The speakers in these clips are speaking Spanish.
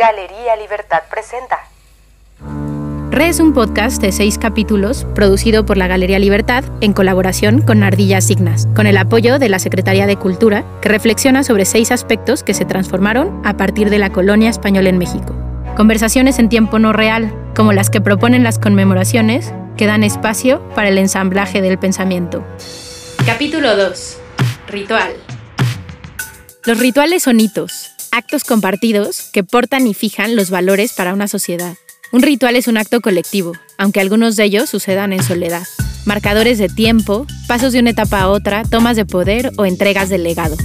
Galería Libertad presenta. Re es un podcast de seis capítulos producido por la Galería Libertad en colaboración con Ardilla Signas, con el apoyo de la Secretaría de Cultura, que reflexiona sobre seis aspectos que se transformaron a partir de la colonia española en México. Conversaciones en tiempo no real, como las que proponen las conmemoraciones, que dan espacio para el ensamblaje del pensamiento. Capítulo 2. Ritual. Los rituales son hitos, actos compartidos que portan y fijan los valores para una sociedad. Un ritual es un acto colectivo, aunque algunos de ellos sucedan en soledad. Marcadores de tiempo, pasos de una etapa a otra, tomas de poder o entregas del legado.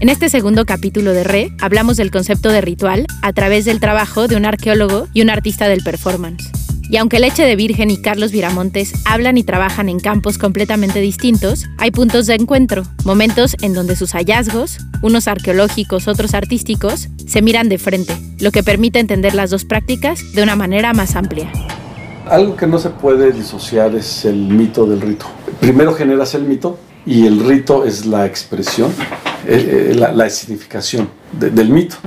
En este segundo capítulo de Re, hablamos del concepto de ritual a través del trabajo de un arqueólogo y un artista del performance. Y aunque Leche de Virgen y Carlos Viramontes hablan y trabajan en campos completamente distintos, hay puntos de encuentro, momentos en donde sus hallazgos, unos arqueológicos, otros artísticos, se miran de frente, lo que permite entender las dos prácticas de una manera más amplia. Algo que no se puede disociar es el mito del rito. Primero generas el mito y el rito es la expresión, eh, eh, la, significación del mito.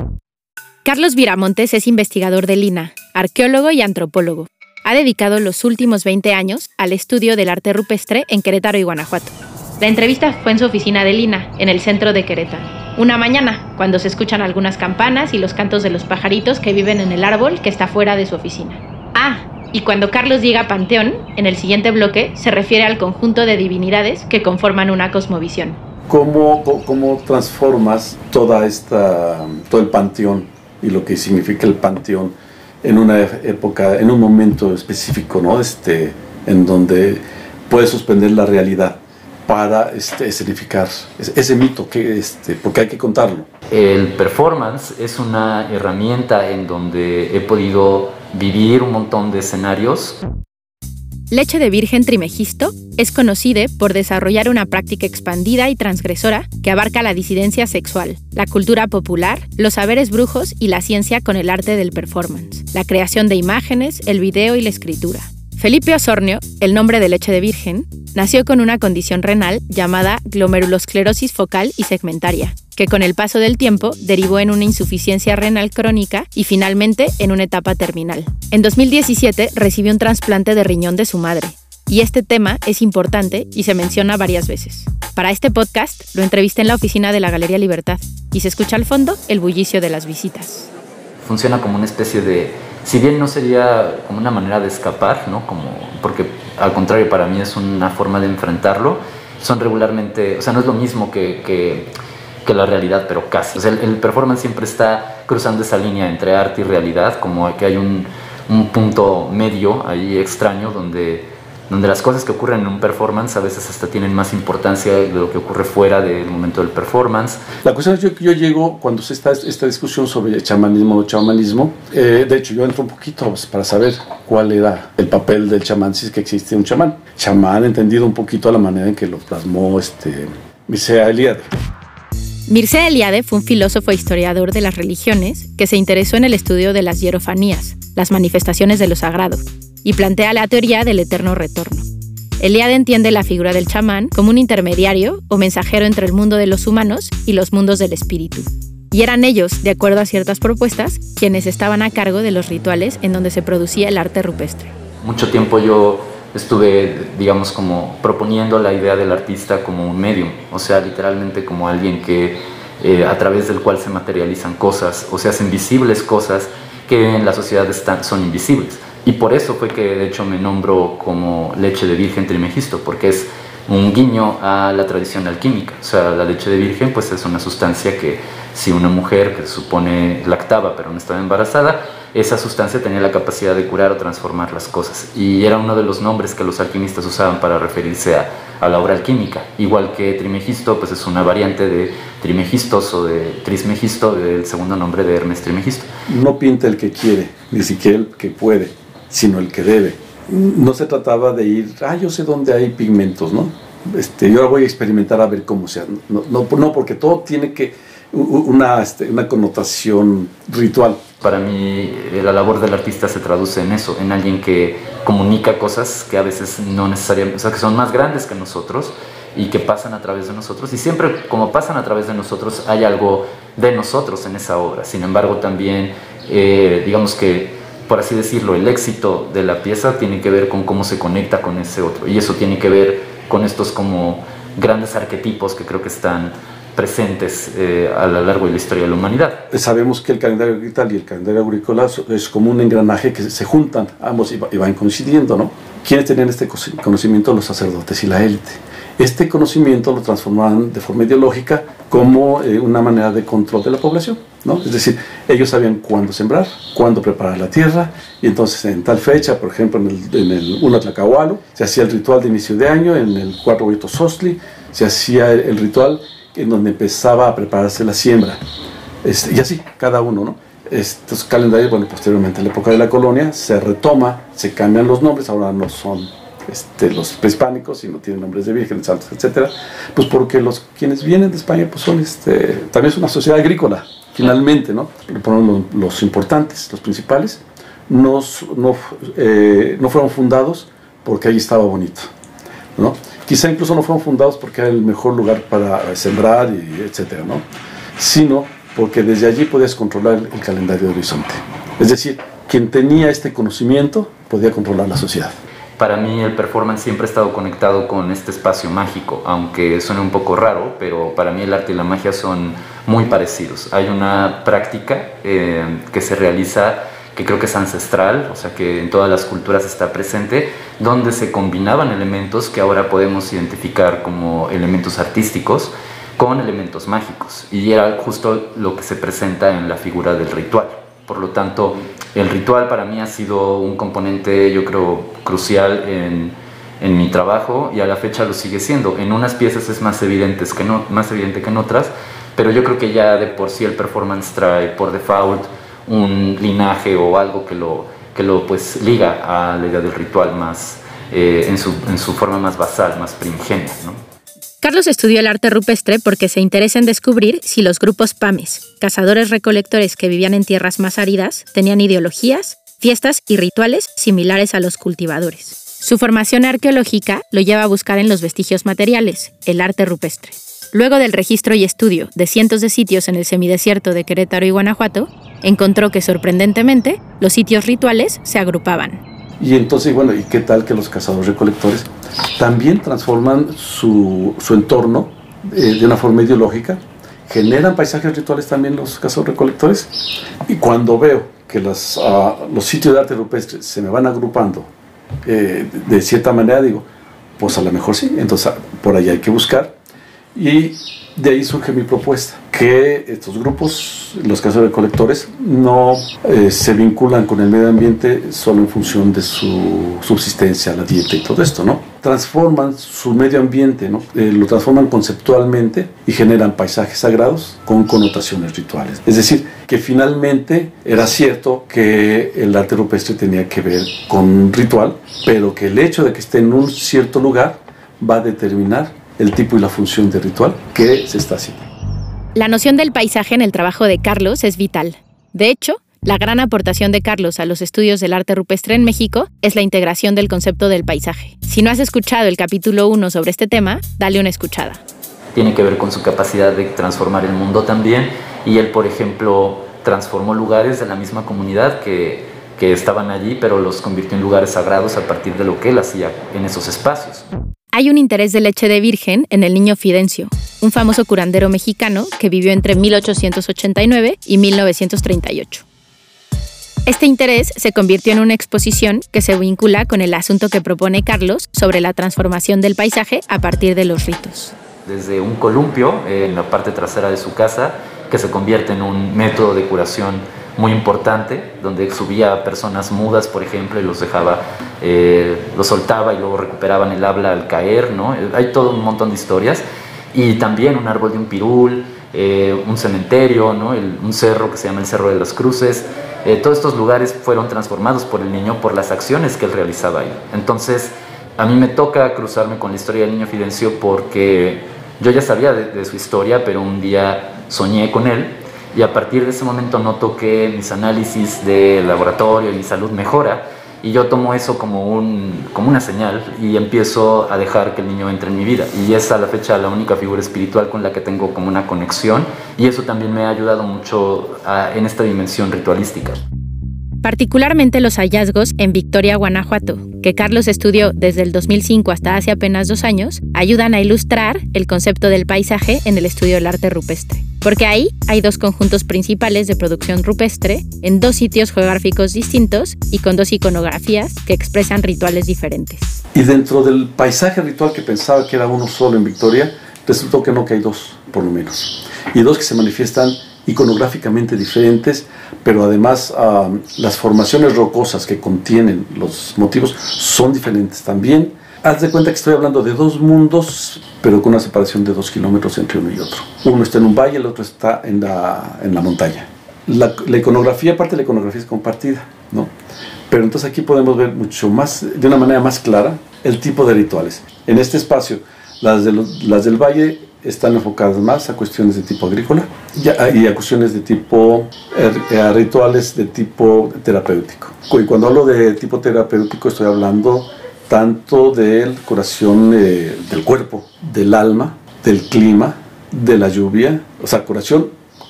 Carlos Viramontes es investigador de Lina, arqueólogo y antropólogo ha dedicado los últimos 20 años al estudio del arte rupestre en Querétaro y Guanajuato. La entrevista fue en su oficina de Lina, en el centro de Querétaro. Una mañana, cuando se escuchan algunas campanas y los cantos de los pajaritos que viven en el árbol que está fuera de su oficina. Ah, y cuando Carlos llega a Panteón, en el siguiente bloque se refiere al conjunto de divinidades que conforman una cosmovisión. ¿Cómo, cómo transformas toda esta, todo el panteón y lo que significa el panteón en una época, en un momento específico, ¿no? Este, en donde puede suspender la realidad para este, escenificar ese mito, que, este, porque hay que contarlo. El performance es una herramienta en donde he podido vivir un montón de escenarios Leche de Virgen Trimegisto es conocida por desarrollar una práctica expandida y transgresora que abarca la disidencia sexual, la cultura popular, los saberes brujos y la ciencia con el arte del performance, la creación de imágenes, el video y la escritura. Felipe Osornio, el nombre de Leche de Virgen, nació con una condición renal llamada glomerulosclerosis focal y segmentaria, que con el paso del tiempo derivó en una insuficiencia renal crónica y finalmente en una etapa terminal. En 2017 recibió un trasplante de riñón de su madre, y este tema es importante y se menciona varias veces. Para este podcast lo entrevisté en la oficina de la Galería Libertad y se escucha al fondo el bullicio de las visitas. Funciona como una especie de, si bien no sería como una manera de escapar, ¿no? Como, porque al contrario para mí es una forma de enfrentarlo, son regularmente, o sea, no es lo mismo que que la realidad, pero casi. el, performance siempre está cruzando esa línea entre arte y realidad, como que hay un punto medio ahí extraño donde, donde las cosas que ocurren en un performance a veces hasta tienen más importancia de lo que ocurre fuera del momento del performance. La cuestión es que yo, yo llego, cuando se está esta discusión sobre chamanismo o chamanismo, eh, de hecho yo entro un poquito pues, para saber cuál era el papel del chamán, si es que existe un chamán. Chamán entendido un poquito a la manera en que lo plasmó este, Mircea Eliade. Mircea Eliade fue un filósofo e historiador de las religiones que se interesó en el estudio de las hierofanías, las manifestaciones de lo sagrado, y plantea la teoría del eterno retorno. Eliade entiende la figura del chamán como un intermediario o mensajero entre el mundo de los humanos y los mundos del espíritu. Y eran ellos, de acuerdo a ciertas propuestas, quienes estaban a cargo de los rituales en donde se producía el arte rupestre. Mucho tiempo yo estuve, digamos, como proponiendo la idea del artista como un medium, o sea, literalmente como alguien que eh, a través del cual se materializan cosas o se hacen visibles cosas que en la sociedad están, son invisibles. Y por eso fue que de hecho me nombro como leche de virgen trimegisto, porque es un guiño a la tradición alquímica. O sea, la leche de virgen pues es una sustancia que si una mujer que se supone lactaba pero no estaba embarazada, esa sustancia tenía la capacidad de curar o transformar las cosas. Y era uno de los nombres que los alquimistas usaban para referirse a, a la obra alquímica. Igual que Trimegisto, pues es una variante de Trimegistos o de Trismegisto, del segundo nombre de Hermes Trimegisto. No pinta el que quiere, ni siquiera el que puede, sino el que debe. No se trataba de ir, ah, yo sé dónde hay pigmentos, ¿no? Este, yo voy a experimentar a ver cómo sea. No, no, no porque todo tiene que una, este, una connotación ritual. Para mí eh, la labor del artista se traduce en eso, en alguien que comunica cosas que a veces no necesariamente, o sea, que son más grandes que nosotros y que pasan a través de nosotros. Y siempre como pasan a través de nosotros hay algo de nosotros en esa obra. Sin embargo, también eh, digamos que, por así decirlo, el éxito de la pieza tiene que ver con cómo se conecta con ese otro. Y eso tiene que ver con estos como grandes arquetipos que creo que están presentes eh, a lo largo de la historia de la humanidad. Sabemos que el calendario agrícola y el calendario agrícola es como un engranaje que se juntan ambos y van coincidiendo, ¿no? ¿Quiénes tenían este conocimiento? Los sacerdotes y la élite. Este conocimiento lo transformaban de forma ideológica como eh, una manera de control de la población, ¿no? Es decir, ellos sabían cuándo sembrar, cuándo preparar la tierra, y entonces en tal fecha, por ejemplo, en el, en el 1 se hacía el ritual de inicio de año, en el 4 Huito Sostli, se hacía el ritual en donde empezaba a prepararse la siembra. Este, y así, cada uno, ¿no? Estos calendarios, bueno, posteriormente en la época de la colonia, se retoma, se cambian los nombres, ahora no son este, los prehispánicos, sino tienen nombres de vírgenes, santos, etcétera, pues porque los quienes vienen de España, pues son, este, también es una sociedad agrícola, finalmente, ¿no? Los, importantes, los principales, no, no, eh, no fueron fundados porque ahí estaba bonito, ¿no? Quizá incluso no fueron fundados porque era el mejor lugar para sembrar, y etcétera, ¿no? Sino porque desde allí podías controlar el calendario de horizonte. Es decir, quien tenía este conocimiento podía controlar la sociedad. Para mí el performance siempre ha estado conectado con este espacio mágico, aunque suene un poco raro, pero para mí el arte y la magia son muy parecidos. Hay una práctica eh, que se realiza que creo que es ancestral, o sea que en todas las culturas está presente, donde se combinaban elementos que ahora podemos identificar como elementos artísticos con elementos mágicos. Y era justo lo que se presenta en la figura del ritual. Por lo tanto, el ritual para mí ha sido un componente, yo creo, crucial en, en mi trabajo y a la fecha lo sigue siendo. En unas piezas es más, evidentes que no, más evidente que en otras, pero yo creo que ya de por sí el performance trae por default un linaje o algo que lo, que lo pues liga a la idea del ritual más eh, en, su, en, su, forma más basal, más primigenia. ¿no? Carlos estudió el arte rupestre porque se interesa en descubrir si los grupos PAMES, cazadores recolectores que vivían en tierras más áridas, tenían ideologías, fiestas y rituales similares a los cultivadores. Su formación arqueológica lo lleva a buscar en los vestigios materiales, el arte rupestre. Luego del registro y estudio de cientos de sitios en el semidesierto de Querétaro y Guanajuato, encontró que sorprendentemente los sitios rituales se agrupaban. Y entonces, bueno, ¿y qué tal que los cazadores recolectores también transforman su, su entorno eh, de una forma ideológica? ¿Generan paisajes rituales también los cazadores recolectores? Y cuando veo que las, uh, los sitios de arte rupestre se me van agrupando eh, de cierta manera, digo, pues a lo mejor sí, entonces por ahí hay que buscar y de ahí surge mi propuesta, que estos grupos, los casos de colectores, no eh, se vinculan con el medio ambiente solo en función de su subsistencia, la dieta y todo esto, ¿no? Transforman su medio ambiente, ¿no? Eh, lo transforman conceptualmente y generan paisajes sagrados con connotaciones rituales. Es decir, que finalmente era cierto que el arte rupestre tenía que ver con un ritual, pero que el hecho de que esté en un cierto lugar va a determinar el tipo y la función de ritual que se está haciendo. La noción del paisaje en el trabajo de Carlos es vital. De hecho, la gran aportación de Carlos a los estudios del arte rupestre en México es la integración del concepto del paisaje. Si no has escuchado el capítulo 1 sobre este tema, dale una escuchada. Tiene que ver con su capacidad de transformar el mundo también y él, por ejemplo, transformó lugares de la misma comunidad que, que estaban allí, pero los convirtió en lugares sagrados a partir de lo que él hacía en esos espacios. Hay un interés de leche de virgen en el niño Fidencio, un famoso curandero mexicano que vivió entre 1889 y 1938. Este interés se convirtió en una exposición que se vincula con el asunto que propone Carlos sobre la transformación del paisaje a partir de los ritos. Desde un columpio en la parte trasera de su casa, que se convierte en un método de curación muy importante, donde subía a personas mudas, por ejemplo, y los dejaba, eh, los soltaba y luego recuperaban el habla al caer, ¿no? Hay todo un montón de historias. Y también un árbol de un pirul, eh, un cementerio, ¿no? un cerro que se llama el Cerro de las Cruces. Eh, todos estos lugares fueron transformados por el niño por las acciones que él realizaba ahí. Entonces, a mí me toca cruzarme con la historia del niño Fidencio porque yo ya sabía de su historia, pero un día soñé con él y a partir de ese momento noto que mis análisis de laboratorio y mi salud mejora y yo tomo eso como, un, como una señal y empiezo a dejar que el niño entre en mi vida. Y es a la fecha la única figura espiritual con la que tengo como una conexión y eso también me ha ayudado mucho en esta dimensión ritualística particularmente los hallazgos en Victoria, Guanajuato, que Carlos estudió desde el 2005 hasta hace apenas dos años, ayudan a ilustrar el concepto del paisaje en el estudio del arte rupestre. Porque ahí hay dos conjuntos principales de producción rupestre, en dos sitios geográficos distintos y con dos iconografías que expresan rituales diferentes. Y dentro del paisaje ritual que pensaba que era uno solo en Victoria, resultó que no, que hay dos, por lo menos. Y dos que se manifiestan iconográficamente diferentes, pero además ah, las formaciones rocosas que contienen los motivos son diferentes también. Haz de cuenta que estoy hablando de dos mundos, pero con una separación de dos kilómetros entre uno y otro. Uno está en un valle, el otro está en la, en la montaña. La, iconografía, parte de la iconografía es compartida, ¿no? Pero entonces aquí podemos ver mucho más, de una manera más clara, el tipo de rituales. En este espacio, las, de las del valle están enfocadas más a cuestiones de tipo agrícola y a cuestiones de tipo eh, a rituales de tipo terapéutico. Y cuando hablo de tipo terapéutico estoy hablando tanto de curación eh, del cuerpo, del alma, del clima, de la lluvia, o sea, curación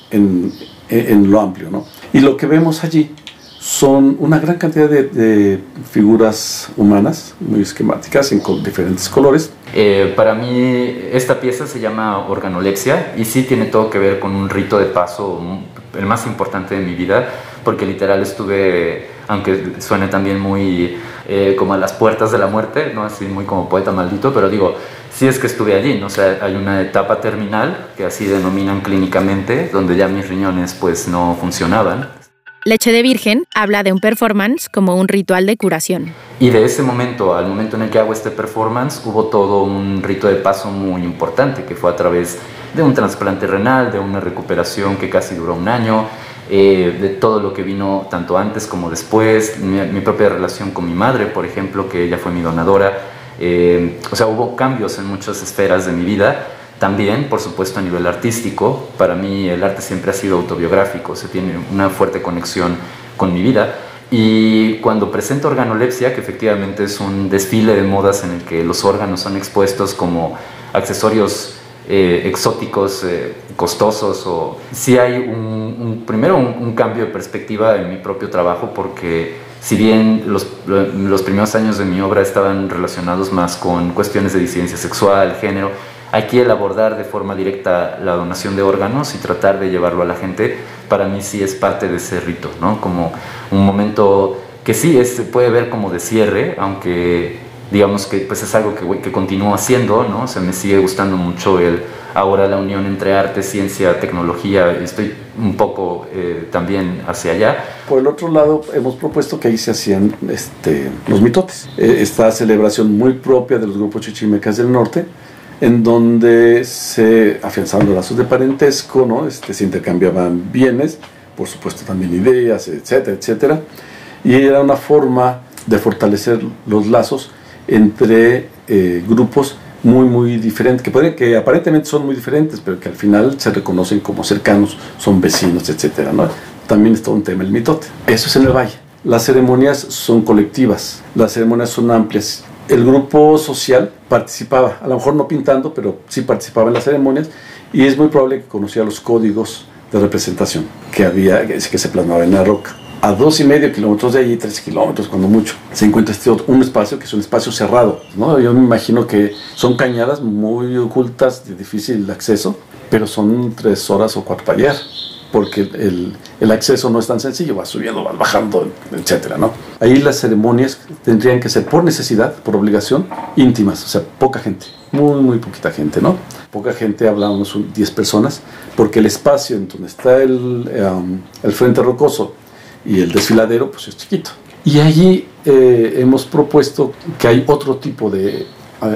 en, en lo amplio, ¿no? Y lo que vemos allí son una gran cantidad de, figuras humanas, muy esquemáticas, en diferentes colores. Eh, para mí esta pieza se llama organolepsia y sí tiene todo que ver con un rito de paso, el más importante de mi vida, porque literal estuve, aunque suene también muy eh, como a las puertas de la muerte, no así muy como poeta maldito, pero digo, sí es que estuve allí, ¿no? o sea, hay una etapa terminal que así denominan clínicamente, donde ya mis riñones pues no funcionaban Leche de Virgen habla de un performance como un ritual de curación. Y de ese momento, al momento en el que hago este performance, hubo todo un rito de paso muy importante, que fue a través de un trasplante renal, de una recuperación que casi duró un año, eh, de todo lo que vino tanto antes como después, mi, propia relación con mi madre, por ejemplo, que ella fue mi donadora. Eh, o sea, hubo cambios en muchas esferas de mi vida también, por supuesto, a nivel artístico, para mí el arte siempre ha sido autobiográfico, se tiene una fuerte conexión con mi vida. Y cuando presento organolepsia, que efectivamente es un desfile de modas en el que los órganos son expuestos como accesorios eh, exóticos, eh, costosos, o sí hay un, primero un, cambio de perspectiva en mi propio trabajo, porque si bien los, los primeros años de mi obra estaban relacionados más con cuestiones de disidencia sexual, género, Aquí el abordar de forma directa la donación de órganos y tratar de llevarlo a la gente, para mí sí es parte de ese rito, ¿no? Como un momento que sí se puede ver como de cierre, aunque digamos que pues es algo que, que continúo haciendo, ¿no? Se me sigue gustando mucho el ahora la unión entre arte, ciencia, tecnología, estoy un poco eh, también hacia allá. Por el otro lado, hemos propuesto que ahí se hacían este, los mitotes, eh, esta celebración muy propia de los grupos chichimecas del norte, en donde se afianzaban los lazos de parentesco, ¿no? este, se intercambiaban bienes, por supuesto también ideas, etcétera, etcétera, y era una forma de fortalecer los lazos entre eh, grupos muy, muy diferentes, que, puede, que aparentemente son muy diferentes, pero que al final se reconocen como cercanos, son vecinos, etcétera, ¿no? También está un tema, el mitote. Eso es en el valle. Las ceremonias son colectivas, las ceremonias son amplias el grupo social participaba, a lo mejor no pintando, pero sí participaba en las ceremonias y es muy probable que conocía los códigos de representación que había, que se plasmaba en la roca. A dos y medio kilómetros de allí, tres kilómetros cuando mucho, se encuentra este otro, un espacio que es un espacio cerrado. ¿no? Yo me imagino que son cañadas muy ocultas, de difícil acceso, pero son tres horas o cuatro para llegar porque el, el, acceso no es tan sencillo, va subiendo, va bajando, etcétera, ¿no? Ahí las ceremonias tendrían que ser por necesidad, por obligación, íntimas, o sea, poca gente, muy, muy poquita gente, ¿no? Poca gente, hablamos 10 personas, porque el espacio en donde está el, um, el frente rocoso y el desfiladero, pues es chiquito. Y allí eh, hemos propuesto que hay otro tipo de,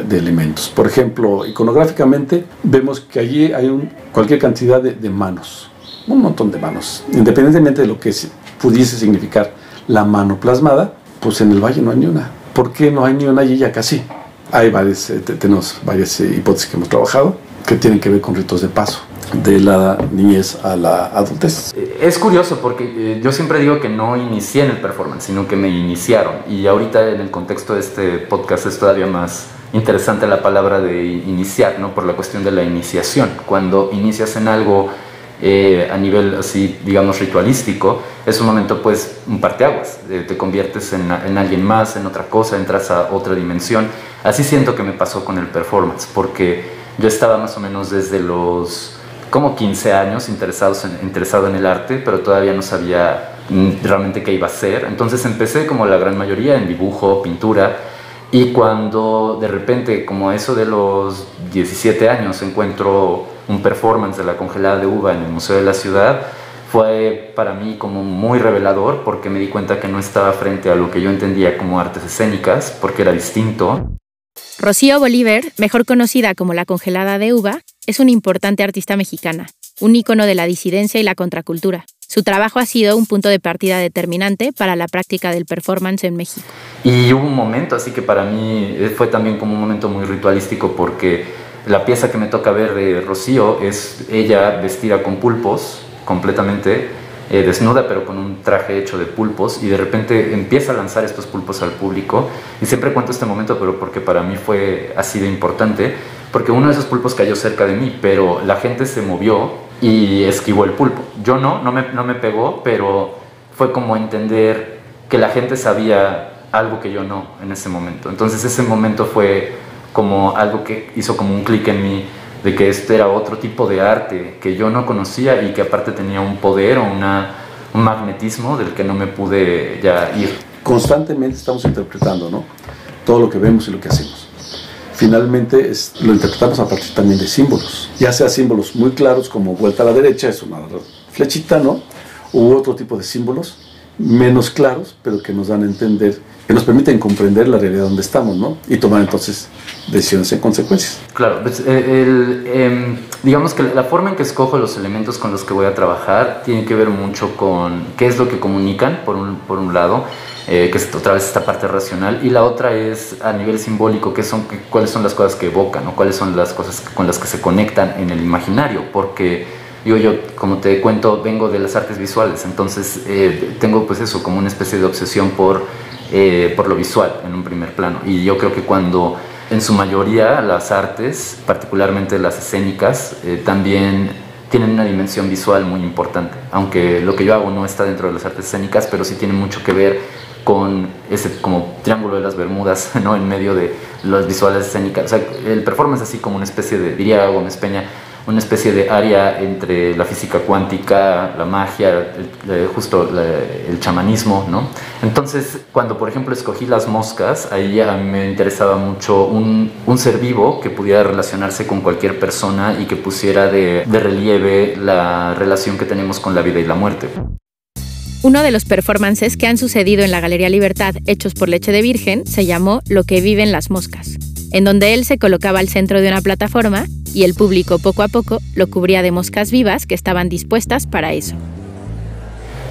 de elementos. Por ejemplo, iconográficamente vemos que allí hay un, cualquier cantidad de, de manos, un montón de manos. Independientemente de lo que pudiese significar la mano plasmada, pues en el valle no hay ni una. ¿Por qué no hay ni una y ya casi? Hay varias, eh, tenemos varias eh, hipótesis que hemos trabajado. que tienen que ver con ritos de paso de la niñez a la adultez. Es curioso porque eh, yo siempre digo que no inicié en el performance, sino que me iniciaron. Y ahorita en el contexto de este podcast es todavía más interesante la palabra de iniciar, ¿no? Por la cuestión de la iniciación. Cuando inicias en algo eh, a nivel así, digamos, ritualístico, es un momento pues un parteaguas, eh, te conviertes en, en, alguien más, en otra cosa, entras a otra dimensión. Así siento que me pasó con el performance, porque yo estaba más o menos desde los como 15 años interesados en, interesado en el arte, pero todavía no sabía mm, realmente qué iba a hacer. Entonces empecé como la gran mayoría en dibujo, pintura, y cuando de repente, como eso de los 17 años, encuentro un performance de la congelada de uva en el Museo de la Ciudad, fue para mí como muy revelador porque me di cuenta que no estaba frente a lo que yo entendía como artes escénicas, porque era distinto. Rocío Bolívar, mejor conocida como la congelada de uva, es una importante artista mexicana, un ícono de la disidencia y la contracultura. Su trabajo ha sido un punto de partida determinante para la práctica del performance en México. Y hubo un momento, así que para mí fue también como un momento muy ritualístico porque la pieza que me toca ver de Rocío es ella vestida con pulpos completamente eh, desnuda pero con un traje hecho de pulpos y de repente empieza a lanzar estos pulpos al público. Y siempre cuento este momento pero porque para mí fue así de importante porque uno de esos pulpos cayó cerca de mí pero la gente se movió y esquivó el pulpo. Yo no, no me, no me pegó pero fue como entender que la gente sabía algo que yo no en ese momento. Entonces ese momento fue como algo que hizo como un clic en mí de que este era otro tipo de arte que yo no conocía y que aparte tenía un poder o una, un magnetismo del que no me pude ya ir. Constantemente estamos interpretando, ¿no? Todo lo que vemos y lo que hacemos. Finalmente lo interpretamos a partir también de símbolos, ya sea símbolos muy claros como vuelta a la derecha, es una flechita, ¿no? U otro tipo de símbolos menos claros, pero que nos dan a entender, que nos permiten comprender la realidad donde estamos, ¿no? Y tomar entonces decisiones en consecuencias. Claro, pues, eh, el, em, digamos que la forma en que escojo los elementos con los que voy a trabajar tiene que ver mucho con qué es lo que comunican, por un, por un lado, eh, que es otra vez esta parte racional, y la otra es a nivel simbólico, qué son, cuáles son las cosas que evocan, o cuáles son las cosas con las que se conectan en el imaginario, porque yo, yo, como te cuento, vengo de las artes visuales, entonces eh, tengo pues eso, como una especie de obsesión por, por lo visual en un primer plano. Y yo creo que cuando en su mayoría las artes, particularmente las escénicas, eh, también tienen una dimensión visual muy importante, aunque lo que yo hago no está dentro de las artes escénicas, pero sí tiene mucho que ver con ese como triángulo de las Bermudas, ¿no? En medio de las visuales escénicas. O sea, el performance así como una especie de, diría Gómez Peña, una especie de área entre la física cuántica, la magia, justo el chamanismo, ¿no? Entonces, cuando por ejemplo escogí las moscas, ahí a mí me interesaba mucho un, un ser vivo que pudiera relacionarse con cualquier persona y que pusiera de, de relieve la relación que tenemos con la vida y la muerte. Uno de los performances que han sucedido en la Galería Libertad hechos por Leche de Virgen se llamó Lo que viven las moscas, en donde él se colocaba al centro de una plataforma y el público poco a poco lo cubría de moscas vivas que estaban dispuestas para eso.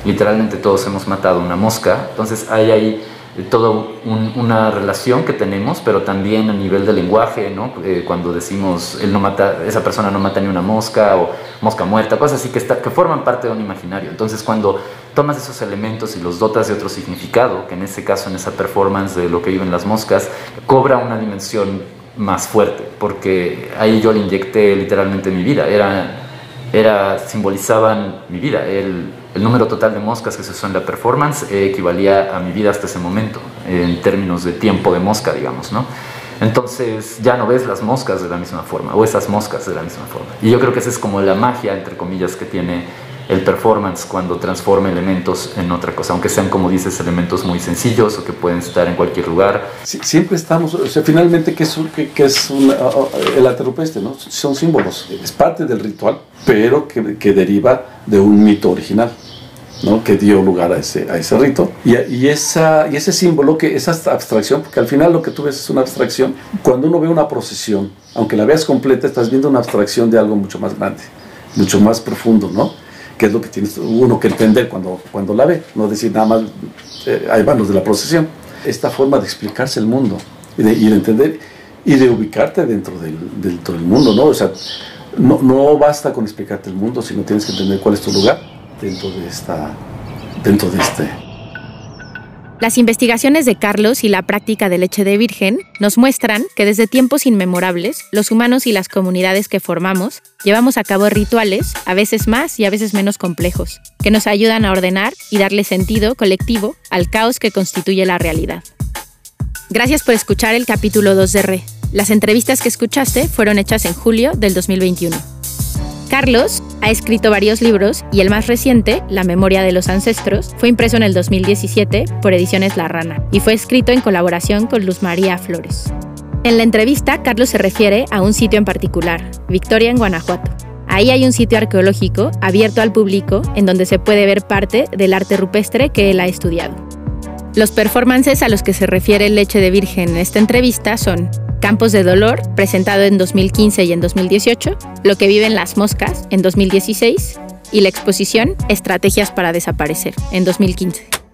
Literalmente todos hemos matado una mosca, entonces hay ahí toda una relación que tenemos, pero también a nivel de lenguaje, ¿no? Eh, cuando decimos él no mata, esa persona no mata ni una mosca o mosca muerta, cosas así que, está, que forman parte de un imaginario. Entonces cuando tomas esos elementos y los dotas de otro significado, que en este caso en esa performance de lo que viven las moscas, cobra una dimensión más fuerte, porque ahí yo le inyecté literalmente mi vida, era, era, simbolizaban mi vida, el, número total de moscas que se usó en la performance equivalía a mi vida hasta ese momento, en términos de tiempo de mosca, digamos, ¿no? Entonces ya no ves las moscas de la misma forma, o esas moscas de la misma forma. Y yo creo que esa es como la magia, entre comillas, que tiene el performance cuando transforma elementos en otra cosa, aunque sean, como dices, elementos muy sencillos o que pueden estar en cualquier lugar. siempre estamos, o sea, finalmente, ¿qué es, qué, es el arte rupestre? ¿no? Son símbolos, es parte del ritual, pero que, que deriva de un mito original. ¿no? que dio lugar a ese, a ese rito. Y, y, esa, y ese símbolo, que esa abstracción, porque al final lo que tú ves es una abstracción, cuando uno ve una procesión, aunque la veas completa, estás viendo una abstracción de algo mucho más grande, mucho más profundo, ¿no? Que es lo que tiene uno que entender cuando, cuando la ve, no decir nada más, eh, ahí van los de la procesión. Esta forma de explicarse el mundo y de, y de entender y de ubicarte dentro del, dentro del mundo, ¿no? O sea, no, no basta con explicarte el mundo, sino tienes que entender cuál es tu lugar dentro de esta, dentro de este, las investigaciones de Carlos y la práctica de leche de virgen nos muestran que desde tiempos inmemorables, los humanos y las comunidades que formamos llevamos a cabo rituales, a veces más y a veces menos complejos, que nos ayudan a ordenar y darle sentido colectivo al caos que constituye la realidad. Gracias por escuchar el capítulo 2 de Re. Las entrevistas que escuchaste fueron hechas en julio del 2021. Carlos ha escrito varios libros y el más reciente, La memoria de los ancestros, fue impreso en el 2017 por Ediciones La Rana y fue escrito en colaboración con Luz María Flores. En la entrevista, Carlos se refiere a un sitio en particular, Victoria en Guanajuato. Ahí hay un sitio arqueológico abierto al público en donde se puede ver parte del arte rupestre que él ha estudiado. Los performances a los que se refiere Leche de Virgen en esta entrevista son Campos de Dolor, presentado en 2015 y en 2018, Lo que viven las moscas, en 2016, y la exposición Estrategias para desaparecer, en 2015.